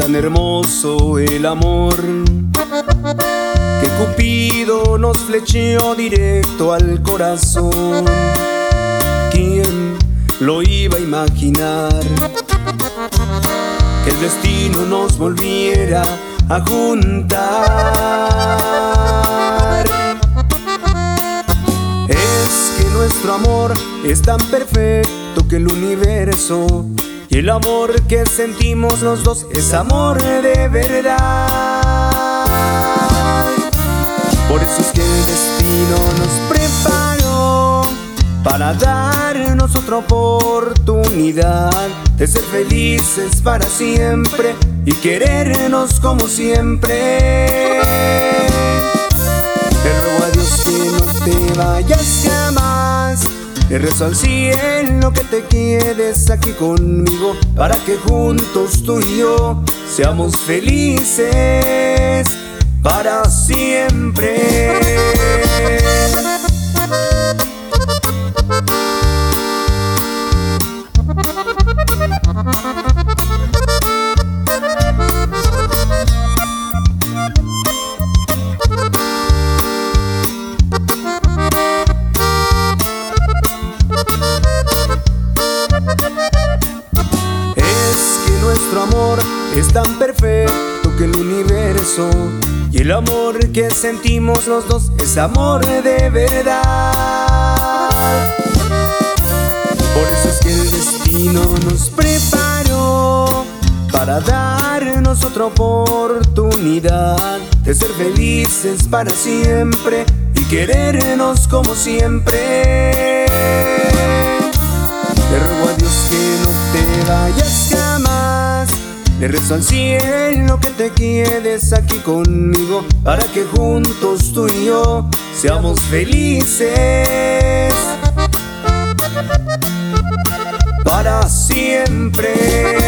tan hermoso el amor que Cupido nos flecheó directo al corazón. ¿Quién lo iba a imaginar? Que el destino nos volviera a juntar. Es que nuestro amor es tan perfecto que el universo y el amor que sentimos los dos es amor de verdad. Por eso es que el destino nos preparó para darnos otra oportunidad de ser felices para siempre y querernos como siempre. Te ruego a Dios que no te vayas jamás. Le rezo al cielo que te quedes aquí conmigo para que juntos tú y yo seamos felices para siempre. Nuestro amor es tan perfecto que el universo y el amor que sentimos los dos es amor de verdad. Por eso es que el destino nos preparó para darnos otra oportunidad de ser felices para siempre y querernos como siempre. Le rezo al cielo que te quedes aquí conmigo para que juntos tú y yo seamos felices para siempre.